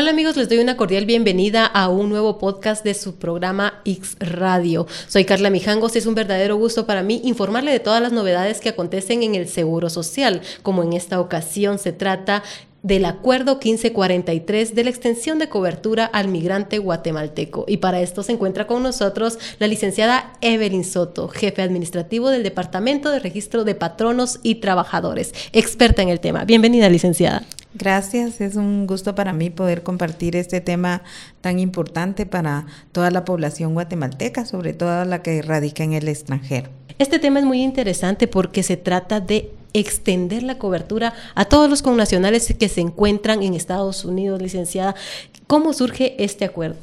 Hola amigos, les doy una cordial bienvenida a un nuevo podcast de su programa X Radio. Soy Carla Mijangos y es un verdadero gusto para mí informarle de todas las novedades que acontecen en el Seguro Social, como en esta ocasión se trata del Acuerdo 1543 de la extensión de cobertura al migrante guatemalteco. Y para esto se encuentra con nosotros la licenciada Evelyn Soto, jefe administrativo del Departamento de Registro de Patronos y Trabajadores, experta en el tema. Bienvenida, licenciada. Gracias, es un gusto para mí poder compartir este tema tan importante para toda la población guatemalteca, sobre todo la que radica en el extranjero. Este tema es muy interesante porque se trata de extender la cobertura a todos los connacionales que se encuentran en Estados Unidos, licenciada. ¿Cómo surge este acuerdo?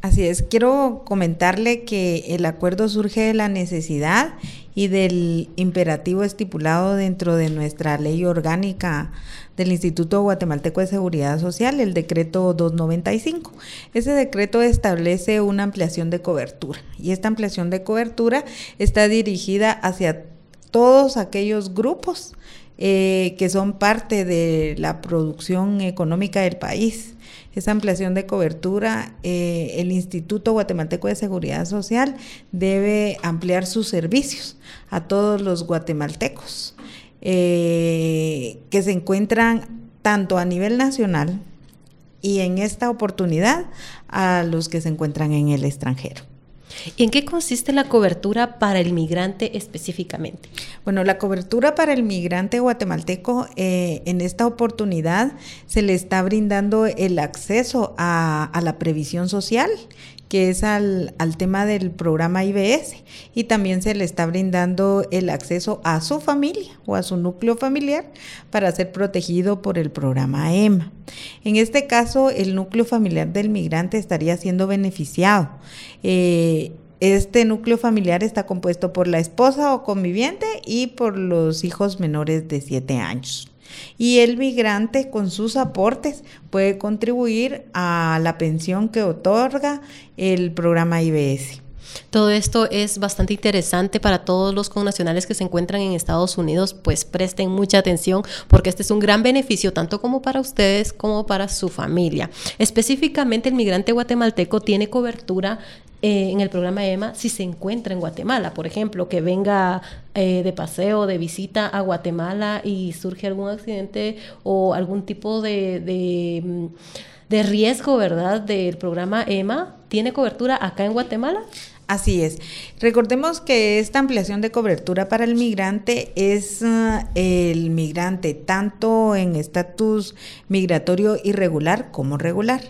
Así es, quiero comentarle que el acuerdo surge de la necesidad y del imperativo estipulado dentro de nuestra ley orgánica del Instituto Guatemalteco de Seguridad Social, el decreto 295. Ese decreto establece una ampliación de cobertura y esta ampliación de cobertura está dirigida hacia todos aquellos grupos eh, que son parte de la producción económica del país. Esa ampliación de cobertura, eh, el Instituto Guatemalteco de Seguridad Social debe ampliar sus servicios a todos los guatemaltecos eh, que se encuentran tanto a nivel nacional y en esta oportunidad a los que se encuentran en el extranjero. ¿Y en qué consiste la cobertura para el migrante específicamente? Bueno, la cobertura para el migrante guatemalteco eh, en esta oportunidad se le está brindando el acceso a, a la previsión social que es al, tema del programa IBS y también se le está brindando el acceso a su familia o a su núcleo familiar para ser protegido por el programa EMA. En este caso, el núcleo familiar del migrante estaría siendo beneficiado. Eh, este núcleo familiar está compuesto por la esposa o conviviente y por los hijos menores de 7 años y el migrante con sus aportes puede contribuir a la pensión que otorga el programa IBS. Todo esto es bastante interesante para todos los connacionales que se encuentran en Estados Unidos, pues presten mucha atención porque este es un gran beneficio tanto como para ustedes como para su familia. Específicamente el migrante guatemalteco tiene cobertura eh, en el programa EMA si se encuentra en Guatemala, por ejemplo, que venga eh, de paseo, de visita a Guatemala y surge algún accidente o algún tipo de, de, mm, de riesgo, ¿verdad?, del programa EMA, ¿tiene cobertura acá en Guatemala? Así es. Recordemos que esta ampliación de cobertura para el migrante es ah, el migrante tanto en estatus migratorio irregular como regular.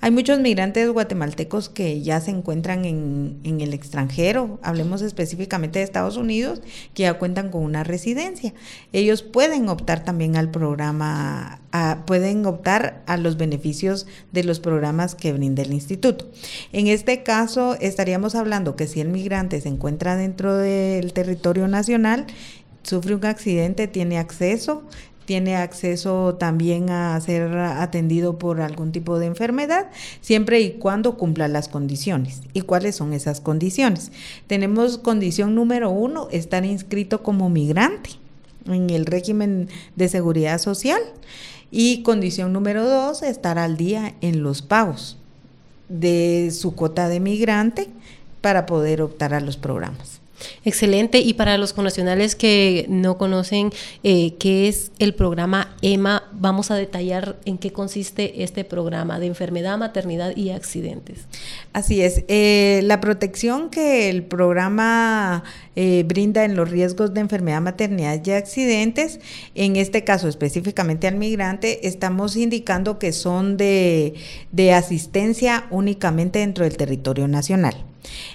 Hay muchos migrantes guatemaltecos que ya se encuentran en, en, el extranjero, hablemos específicamente de Estados Unidos, que ya cuentan con una residencia. Ellos pueden optar también al programa, pueden optar a los beneficios de los programas que brinda el instituto. En este caso estaríamos hablando que si el migrante se encuentra dentro del territorio nacional, sufre un accidente, tiene acceso, tiene acceso también a ser atendido por algún tipo de enfermedad, siempre y cuando cumpla las condiciones. ¿Y cuáles son esas condiciones? Tenemos condición número uno, estar inscrito como migrante en el régimen de seguridad social. Y condición número dos, estar al día en los pagos de su cuota de migrante para poder optar a los programas. Excelente. Y para los connacionales que no conocen eh, qué es el programa EMA, vamos a detallar en qué consiste este programa de enfermedad, maternidad y accidentes. Así es. Eh, la protección que el programa eh, brinda en los riesgos de enfermedad, maternidad y accidentes, en este caso específicamente al migrante, estamos indicando que son de, de asistencia únicamente dentro del territorio nacional.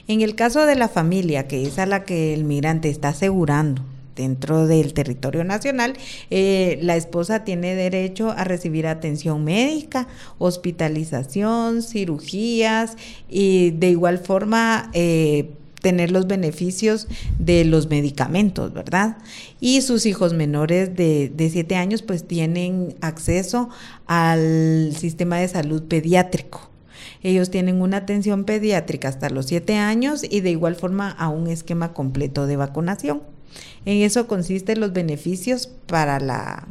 En el caso de la familia, que es a la que el migrante está asegurando dentro del territorio nacional, eh, la esposa tiene derecho a recibir atención médica, hospitalización, cirugías y de igual forma eh, tener los beneficios de los medicamentos, ¿verdad? Y sus hijos menores de, de años pues tienen acceso al sistema de salud pediátrico. Ellos tienen una atención pediátrica hasta los 7 años y de igual forma a un esquema completo de vacunación. En eso consisten los beneficios para la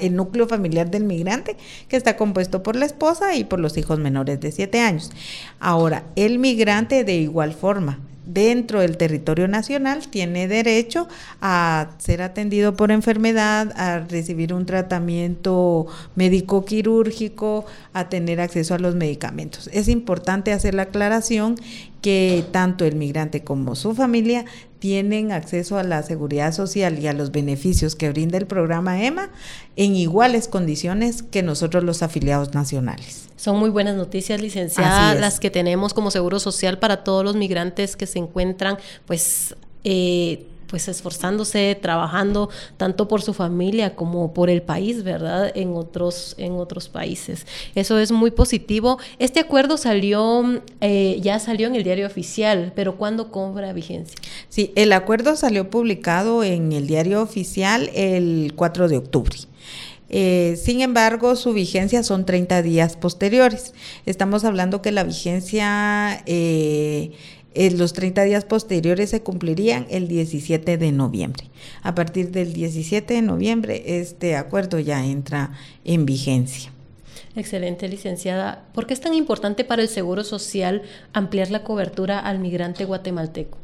el núcleo familiar del migrante, que está compuesto por la esposa y por los hijos menores de 7 años. Ahora, el migrante de igual forma dentro del territorio nacional tiene derecho a ser atendido por enfermedad, a recibir un tratamiento médico quirúrgico, a tener acceso a los medicamentos. Es importante hacer la aclaración que tanto el migrante como su familia tienen acceso a la seguridad social y a los beneficios que brinda el programa EMA en iguales condiciones que nosotros los afiliados nacionales. Son muy buenas noticias, licenciada, las que tenemos como seguro social para todos los migrantes que se encuentran, pues, eh, pues esforzándose, trabajando tanto por su familia como por el país, ¿verdad? En otros, en otros países. Eso es muy positivo. Este acuerdo salió, eh, ya salió en el diario oficial, pero ¿cuándo cobra vigencia? Sí, el acuerdo salió publicado en el diario oficial el 4 de octubre. Eh, sin embargo, su vigencia son 30 días posteriores. Estamos hablando que la vigencia eh, los 30 días posteriores se cumplirían el 17 de noviembre. A partir del 17 de noviembre este acuerdo ya entra en vigencia. Excelente, licenciada. ¿Por qué es tan importante para el Seguro Social ampliar la cobertura al migrante guatemalteco?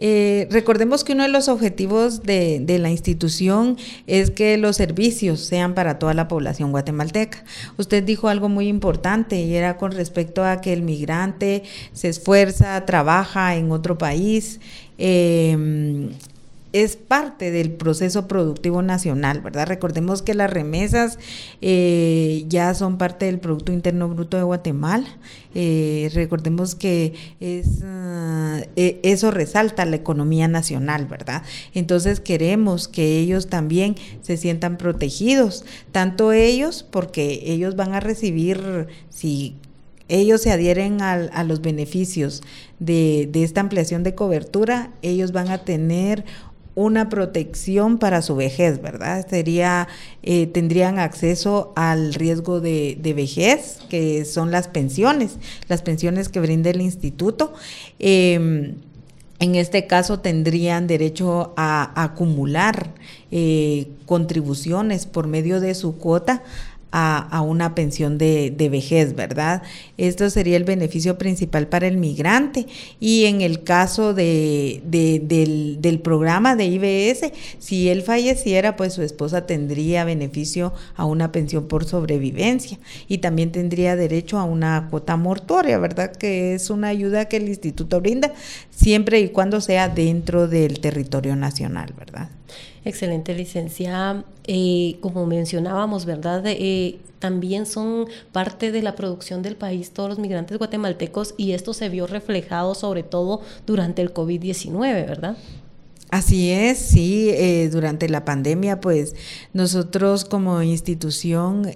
Eh, recordemos que uno de los objetivos de, la institución es que los servicios sean para toda la población guatemalteca. Usted dijo algo muy importante y era con respecto a que el migrante se esfuerza, trabaja en otro país. Eh, es parte del proceso productivo nacional, ¿verdad? Recordemos que las remesas eh, ya son parte del Producto Interno Bruto de Guatemala. Eh, recordemos que ah, e, eso resalta la economía nacional, ¿verdad? Entonces queremos que ellos también se sientan protegidos, tanto ellos, porque ellos van a recibir, si ellos se adhieren a, los beneficios de, esta ampliación de cobertura, ellos van a tener una protección para su vejez, ¿verdad? Sería, eh, tendrían acceso al riesgo de, vejez, que son las pensiones, las pensiones que brinda el instituto. Em, en este caso tendrían derecho a, acumular eh, contribuciones por medio de su cuota a, una pensión de, vejez, ¿verdad? Esto sería el beneficio principal para el migrante. Y en el caso de, del, del, programa de IBS, si él falleciera, pues su esposa tendría beneficio a una pensión por sobrevivencia y también tendría derecho a una cuota mortuoria, ¿verdad? Que es una ayuda que el instituto brinda siempre y cuando sea dentro del territorio nacional, ¿verdad? Excelente, licenciada. Eh, como mencionábamos, ¿verdad? Eh, también son parte de la producción del país todos los migrantes guatemaltecos y esto se vio reflejado sobre todo durante el COVID-19, ¿verdad? Así es, sí, eh, durante la pandemia, pues nosotros como institución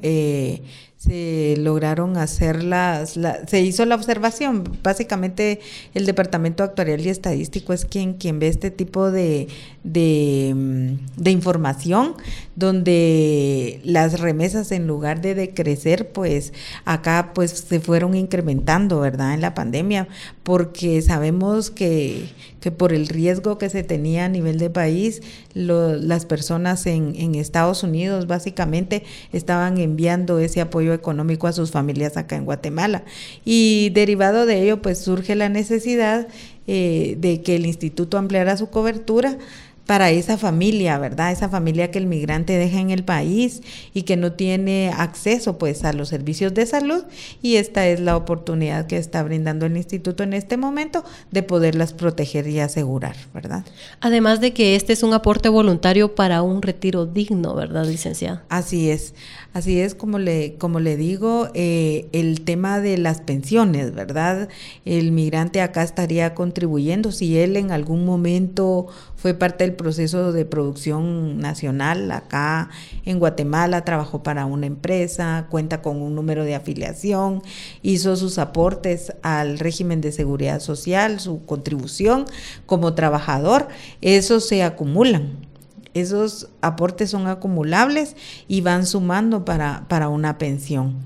se lograron hacer las, se hizo la observación. Básicamente el Departamento Actuarial y Estadístico es quien, quien ve este tipo de, de, de, información, donde las remesas en lugar de decrecer, pues acá pues se fueron incrementando, ¿verdad? En la pandemia, porque sabemos que, que por el riesgo que se tenía a nivel de país, las personas en, en Estados Unidos básicamente estaban enviando ese apoyo económico a sus familias acá en Guatemala. Y derivado de ello, pues surge la necesidad eh, de que el instituto ampliara su cobertura para esa familia, ¿verdad? Esa familia que el migrante deja en el país y que no tiene acceso pues a los servicios de salud y esta es la oportunidad que está brindando el instituto en este momento de poderlas proteger y asegurar, ¿verdad? Además de que este es un aporte voluntario para un retiro digno, ¿verdad, licenciada? Así es, así es como le, como le digo, eh, el tema de las pensiones, ¿verdad? El migrante acá estaría contribuyendo si él en algún momento fue parte del proceso de producción nacional acá en Guatemala, trabajó para una empresa, cuenta con un número de afiliación, hizo sus aportes al régimen de seguridad social, su contribución como trabajador, esos se acumulan. Esos aportes son acumulables y van sumando para, para una pensión.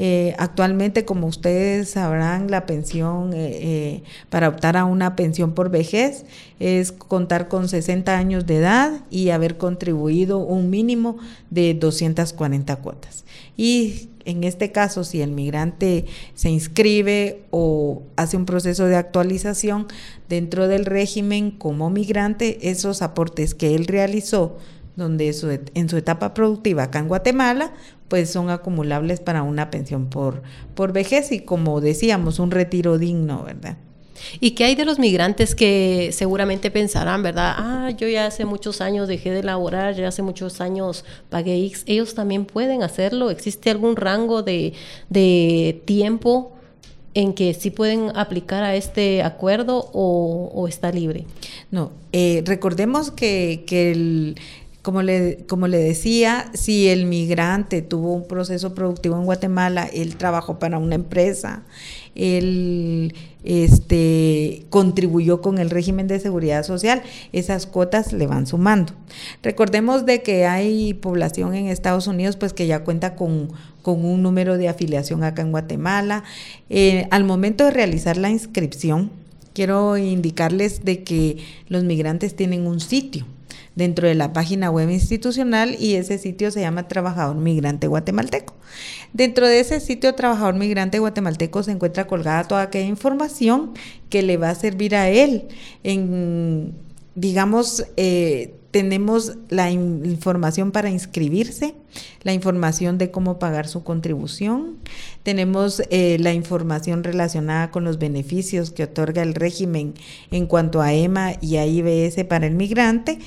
Eh, actualmente, como ustedes sabrán, la pensión eh, para optar a una pensión por vejez es contar con 60 años de edad y haber contribuido un mínimo de 240 cuotas. Y en este caso, si el migrante se inscribe o hace un proceso de actualización dentro del régimen como migrante, esos aportes que él realizó donde en su etapa productiva acá en Guatemala, pues son acumulables para una pensión por, por vejez y como decíamos, un retiro digno, ¿verdad? ¿Y qué hay de los migrantes que seguramente pensarán, verdad? Ah, yo ya hace muchos años dejé de laborar, ya hace muchos años pagué X. ¿Ellos también pueden hacerlo? ¿Existe algún rango de, tiempo en que sí pueden aplicar a este acuerdo o, está libre? No, eh, recordemos que, que el como le, como le decía, si el migrante tuvo un proceso productivo en Guatemala, él trabajó para una empresa, él este, contribuyó con el régimen de seguridad social, esas cuotas le van sumando. Recordemos de que hay población en Estados Unidos pues que ya cuenta con, con un número de afiliación acá en Guatemala. Eh, al momento de realizar la inscripción, quiero indicarles de que los migrantes tienen un sitio dentro de la página web institucional y ese sitio se llama Trabajador Migrante Guatemalteco. Dentro de ese sitio Trabajador Migrante Guatemalteco se encuentra colgada toda aquella información que le va a servir a él en, digamos, eh, tenemos la información para inscribirse, la información de cómo pagar su contribución, tenemos eh, la información relacionada con los beneficios que otorga el régimen en cuanto a EMA y a IBS para el migrante,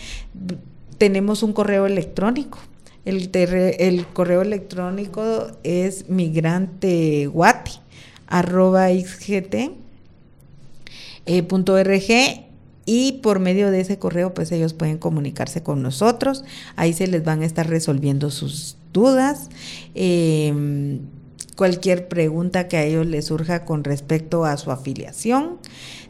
tenemos un correo electrónico. El, correo electrónico es migranteguati arroba y por medio de ese correo pues ellos pueden comunicarse con nosotros, ahí se les van a estar resolviendo sus dudas. Em, cualquier pregunta que a ellos les surja con respecto a su afiliación.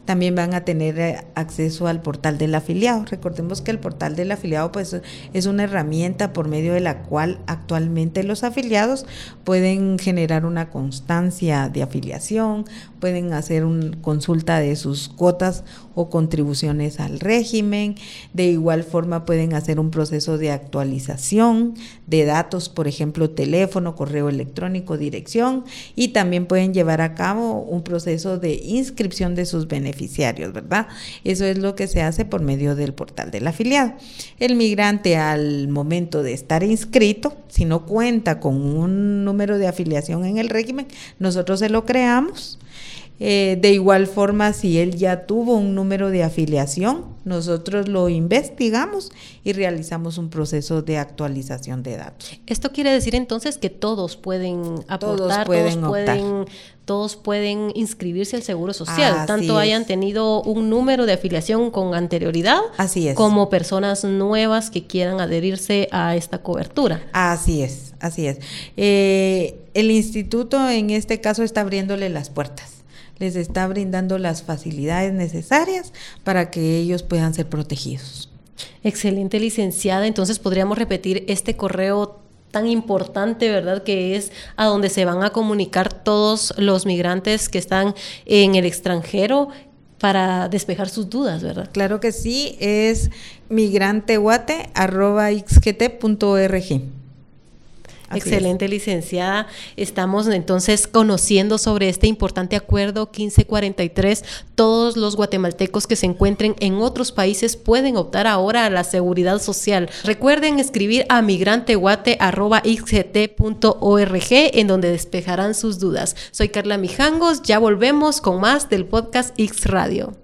También van a tener eh, acceso al portal del afiliado. Recordemos que el portal del afiliado pues, es una herramienta por medio de la cual actualmente los afiliados pueden generar una constancia de afiliación, pueden hacer una consulta de sus cuotas o contribuciones al régimen. De igual forma pueden hacer un proceso de actualización de datos, por ejemplo, teléfono, correo electrónico, dirección y también pueden llevar a cabo un proceso de inscripción de sus beneficiarios, ¿verdad? Eso es lo que se hace por medio del portal del afiliado. El migrante al momento de estar inscrito, si no cuenta con un número de afiliación en el régimen, nosotros se lo creamos eh, de igual forma, si él ya tuvo un número de afiliación, nosotros lo investigamos y realizamos un proceso de actualización de datos. Esto quiere decir entonces que todos pueden aportar, todos pueden, todos pueden, inscribirse al Seguro Social, tanto hayan tenido un número de afiliación con anterioridad, Así es. como personas nuevas que quieran adherirse a esta cobertura. Así es, así es. Eh, el instituto en este caso está abriéndole las puertas les está brindando las facilidades necesarias para que ellos puedan ser protegidos. Excelente, licenciada. Entonces podríamos repetir este correo tan importante, ¿verdad? Que es a donde se van a comunicar todos los migrantes que están en el extranjero para despejar sus dudas, ¿verdad? Claro que sí, es Excelente, licenciada. Estamos entonces conociendo sobre este importante acuerdo 1543. Todos los guatemaltecos que se encuentren en otros países pueden optar ahora a la seguridad social. Recuerden escribir a migranteguate.xt.org en donde despejarán sus dudas. Soy Carla Mijangos, ya volvemos con más del podcast X Radio.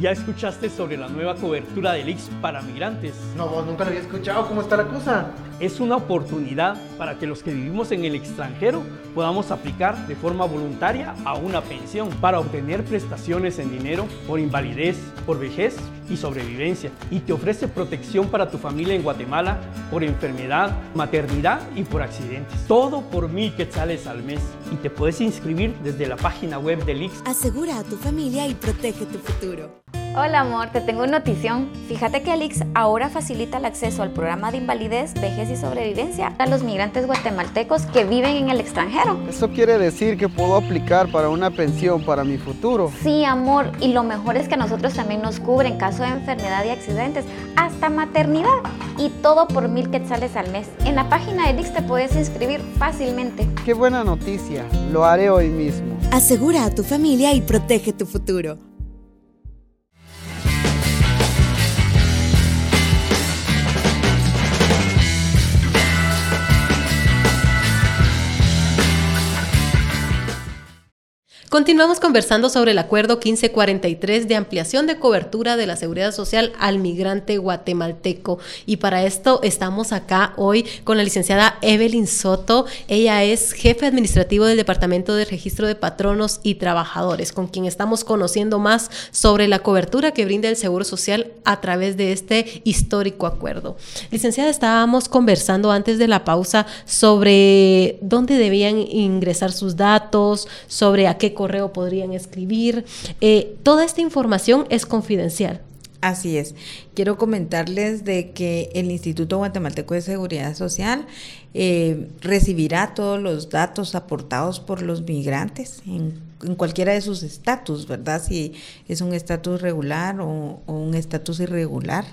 ¿Ya escuchaste sobre la nueva cobertura del IX para migrantes? No, nunca lo había escuchado. ¿Cómo está la cosa? Es una oportunidad para que los que vivimos en el extranjero podamos aplicar de forma voluntaria a una pensión para obtener prestaciones en dinero por invalidez, por vejez y sobrevivencia. Y te ofrece protección para tu familia en Guatemala por enfermedad, maternidad y por accidentes. Todo por mil quetzales al mes. Y te puedes inscribir desde la página web del IX. Asegura a tu familia y protege tu futuro. Hola amor, te tengo una notición. Fíjate que Alix ahora facilita el acceso al programa de invalidez, vejez y sobrevivencia a los migrantes guatemaltecos que viven en el extranjero. Eso quiere decir que puedo aplicar para una pensión para mi futuro. Sí, amor, y lo mejor es que a nosotros también nos cubre en caso de enfermedad y accidentes, hasta maternidad, y todo por mil quetzales al mes. En la página de Alix te puedes inscribir fácilmente. Qué buena noticia, lo haré hoy mismo. Asegura a tu familia y protege tu futuro. Continuamos conversando sobre el acuerdo 1543 de ampliación de cobertura de la seguridad social al migrante guatemalteco. Y para esto estamos acá hoy con la licenciada Evelyn Soto. Ella es jefe administrativo del Departamento de Registro de Patronos y Trabajadores, con quien estamos conociendo más sobre la cobertura que brinda el Seguro Social a través de este histórico acuerdo. Licenciada, estábamos conversando antes de la pausa sobre dónde debían ingresar sus datos, sobre a qué correo podrían escribir. Eh, toda esta información es confidencial. Así es. Quiero comentarles de que el Instituto Guatemalteco de Seguridad Social eh, recibirá todos los datos aportados por los migrantes en, cualquiera de sus estatus, ¿verdad? Si es un estatus regular o un estatus irregular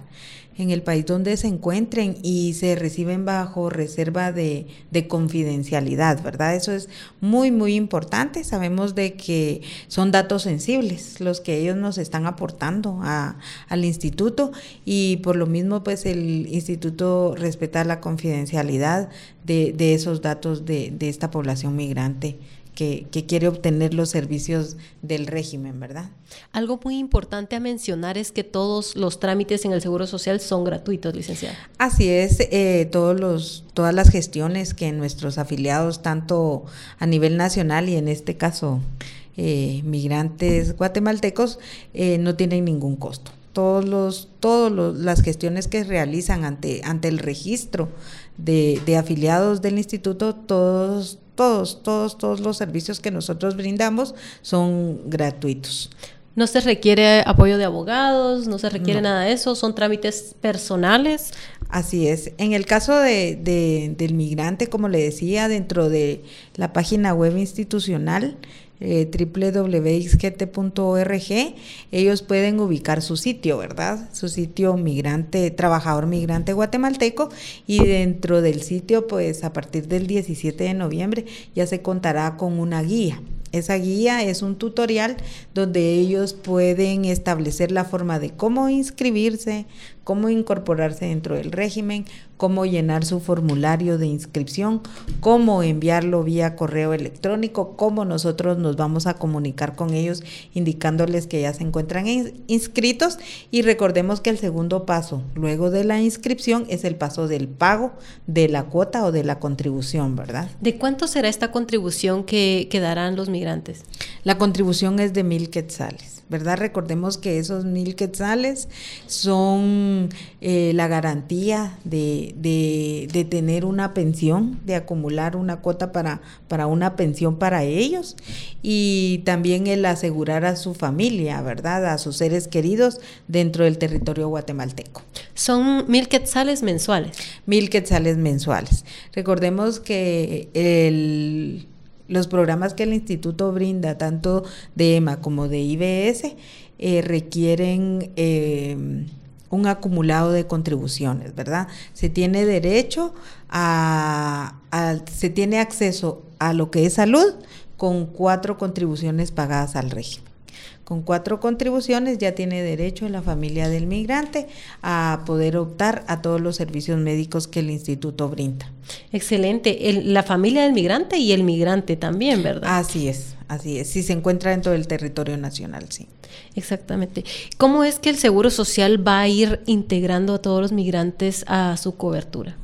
en el país donde se encuentren y se reciben bajo reserva de, confidencialidad, ¿verdad? Eso es muy, muy importante. Sabemos de que son datos sensibles los que ellos nos están aportando al instituto y por lo mismo, pues el instituto respeta la confidencialidad de, esos datos de, de esta población migrante que, quiere obtener los servicios del régimen, ¿verdad? Algo muy importante a mencionar es que todos los trámites en el Seguro Social son gratuitos, licenciada. Así es, eh, todos los, todas las gestiones que nuestros afiliados, tanto a nivel nacional y en este caso eh, migrantes guatemaltecos, eh, no tienen ningún costo todos los todas las gestiones que realizan ante ante el registro de, de, afiliados del instituto todos todos, todos, todos los servicios que nosotros brindamos son gratuitos. No se requiere apoyo de abogados, no se requiere nada de eso, son trámites personales. Así es. En el caso de, del migrante, como le decía, dentro de la página web institucional, eh, www.xgt.org, ellos pueden ubicar su sitio, ¿verdad? Su sitio migrante, trabajador migrante guatemalteco y dentro del sitio, pues a partir del 17 de noviembre ya se contará con una guía. Esa guía es un tutorial donde ellos pueden establecer la forma de cómo inscribirse, cómo incorporarse dentro del régimen, cómo llenar su formulario de inscripción, cómo enviarlo vía correo electrónico, cómo nosotros nos vamos a comunicar con ellos indicándoles que ya se encuentran inscritos y recordemos que el segundo paso luego de la inscripción es el paso del pago de la cuota o de la contribución, ¿verdad? ¿De cuánto será esta contribución que, que darán los migrantes? La contribución es de mil quetzales. ¿Verdad? Recordemos que esos mil quetzales son eh, la garantía de, de, tener una pensión, de acumular una cuota para, para una pensión para ellos y también el asegurar a su familia, ¿verdad? A sus seres queridos dentro del territorio guatemalteco. Son mil quetzales mensuales. Mil quetzales mensuales. Recordemos que el los programas que el instituto brinda, tanto de EMA como de IBS, eh, requieren eh, un acumulado de contribuciones, ¿verdad? Se tiene derecho a, se tiene acceso a lo que es salud con cuatro contribuciones pagadas al régimen. Con cuatro contribuciones ya tiene derecho la familia del migrante a poder optar a todos los servicios médicos que el instituto brinda. Excelente. la familia del migrante y el migrante también, ¿verdad? Así es, así es. Si se encuentra dentro del territorio nacional, sí. Exactamente. ¿Cómo es que el Seguro Social va a ir integrando a todos los migrantes a su cobertura?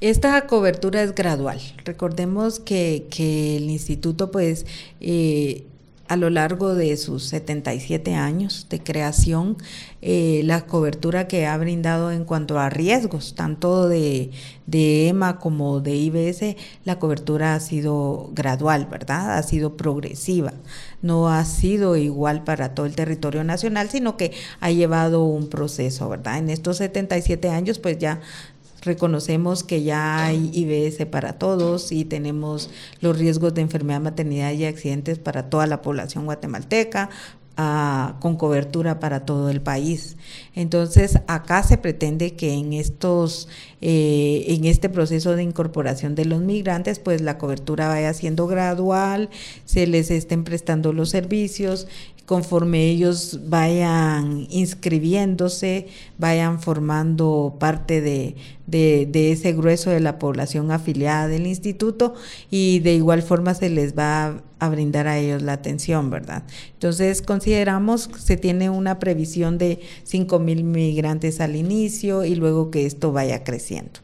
Esta cobertura es gradual. Recordemos que, que el instituto, pues, eh, a lo largo de sus 77 años de creación, eh, la cobertura que ha brindado en cuanto a riesgos, tanto de, de, EMA como de IBS, la cobertura ha sido gradual, ¿verdad? Ha sido progresiva. No ha sido igual para todo el territorio nacional, sino que ha llevado un proceso, ¿verdad? En estos 77 años, pues ya reconocemos que ya hay IBS para todos y tenemos los riesgos de enfermedad, maternidad y accidentes para toda la población guatemalteca, ah, con cobertura para todo el país. Entonces, acá se pretende que en estos, eh, en este proceso de incorporación de los migrantes, pues la cobertura vaya siendo gradual, se les estén prestando los servicios conforme ellos vayan inscribiéndose, vayan formando parte de, ese grueso de la población afiliada del instituto y de igual forma se les va a, brindar a ellos la atención, ¿verdad? Entonces consideramos que se tiene una previsión de 5 mil migrantes al inicio y luego que esto vaya creciendo.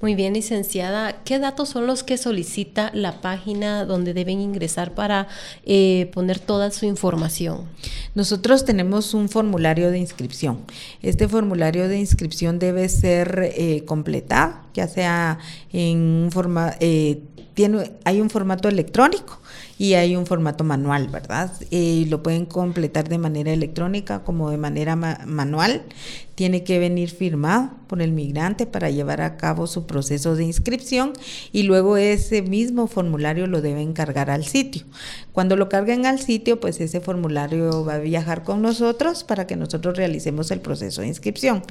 Muy bien, licenciada. ¿Qué datos son los que solicita la página donde deben ingresar para eh, poner toda su información? Nosotros tenemos un formulario de inscripción. Este formulario de inscripción debe ser eh, completado, ya sea en un formato, eh, tiene, hay un formato electrónico y hay un formato manual, ¿verdad? Y lo pueden completar de manera electrónica como de manera manual tiene que venir firmado por el migrante para llevar a cabo su proceso de inscripción y luego ese mismo formulario lo deben cargar al sitio. Cuando lo carguen al sitio, pues ese formulario va a viajar con nosotros para que nosotros realicemos el proceso de inscripción.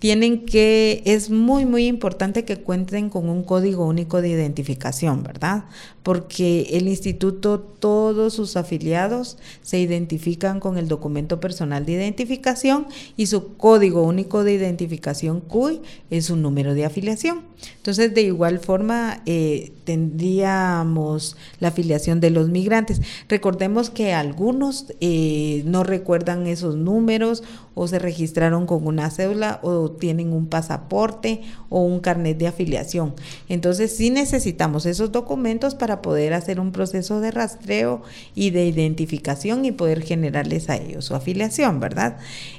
Tienen que, es muy, muy importante que cuenten con un código único de identificación, ¿verdad? Porque el instituto, todos sus afiliados se identifican con el documento personal de identificación y su código único de identificación CUI es un número de afiliación. Entonces, de igual forma, eh, tendríamos la afiliación de los migrantes. Recordemos que algunos eh, no recuerdan esos números o se registraron con una cédula o tienen un pasaporte o un carnet de afiliación. Entonces, sí necesitamos esos documentos para poder hacer un proceso de rastreo y de identificación y poder generarles a ellos su afiliación, ¿verdad?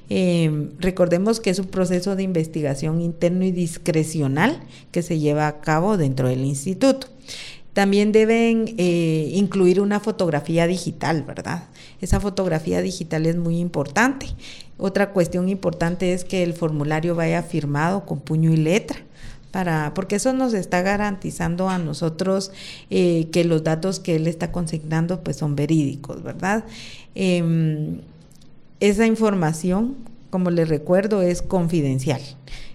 Eh, recordemos que es un proceso de investigación interno y discrecional que se lleva a cabo dentro del instituto. También deben eh, incluir una fotografía digital, ¿verdad? Esa fotografía digital es muy importante. Otra cuestión importante es que el formulario vaya firmado con puño y letra. Para, porque eso nos está garantizando a nosotros eh, que los datos que él está consignando pues son verídicos, ¿verdad? Em, esa información, como les recuerdo, es confidencial.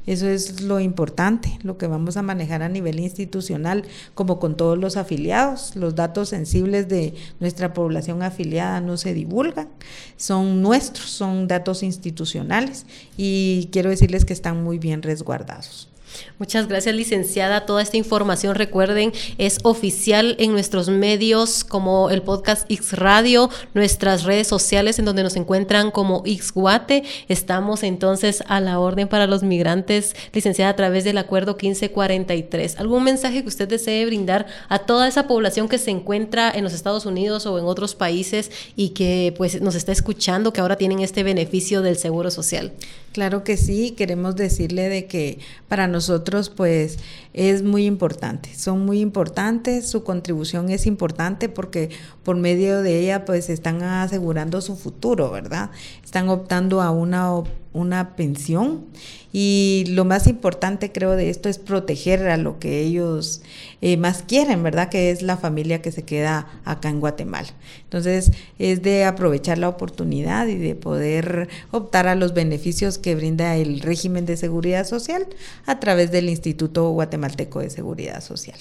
Eso es lo importante, lo que vamos a manejar a nivel institucional, como con todos los afiliados. Los datos sensibles de nuestra población afiliada no se divulgan, son nuestros, son datos institucionales y quiero decirles que están muy bien resguardados. Muchas gracias, licenciada. Toda esta información, recuerden, es oficial en nuestros medios como el podcast X Radio, nuestras redes sociales en donde nos encuentran como X Guate. Estamos entonces a la orden para los migrantes, licenciada, a través del acuerdo 1543. ¿Algún mensaje que usted desee brindar a toda esa población que se encuentra en los Estados Unidos o en otros países y que pues nos está escuchando, que ahora tienen este beneficio del seguro social? Claro que sí, queremos decirle de que para nosotros pues es muy importante, son muy importantes, su contribución es importante porque por medio de ella pues están asegurando su futuro, ¿verdad? Están optando a una, una pensión y lo más importante creo de esto es proteger a lo que ellos eh, más quieren, ¿verdad? Que es la familia que se queda acá en Guatemala. Entonces es de aprovechar la oportunidad y de poder optar a los beneficios que brinda el régimen de seguridad social a través del Instituto Guatemalteco de Seguridad Social.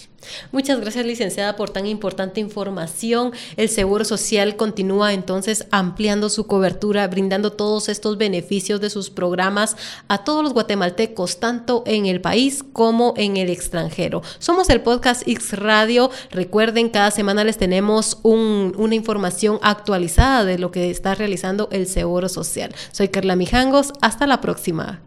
Muchas gracias, licenciada, por tan importante información. El Seguro Social continúa entonces ampliando su cobertura, brindando todos estos beneficios de sus programas a todos los guatemaltecos, tanto en el país como en el extranjero. Somos el podcast X Radio. Recuerden, cada semana les tenemos una actualizada de lo que está realizando el Seguro Social. Soy Carla Mijangos. Hasta la próxima.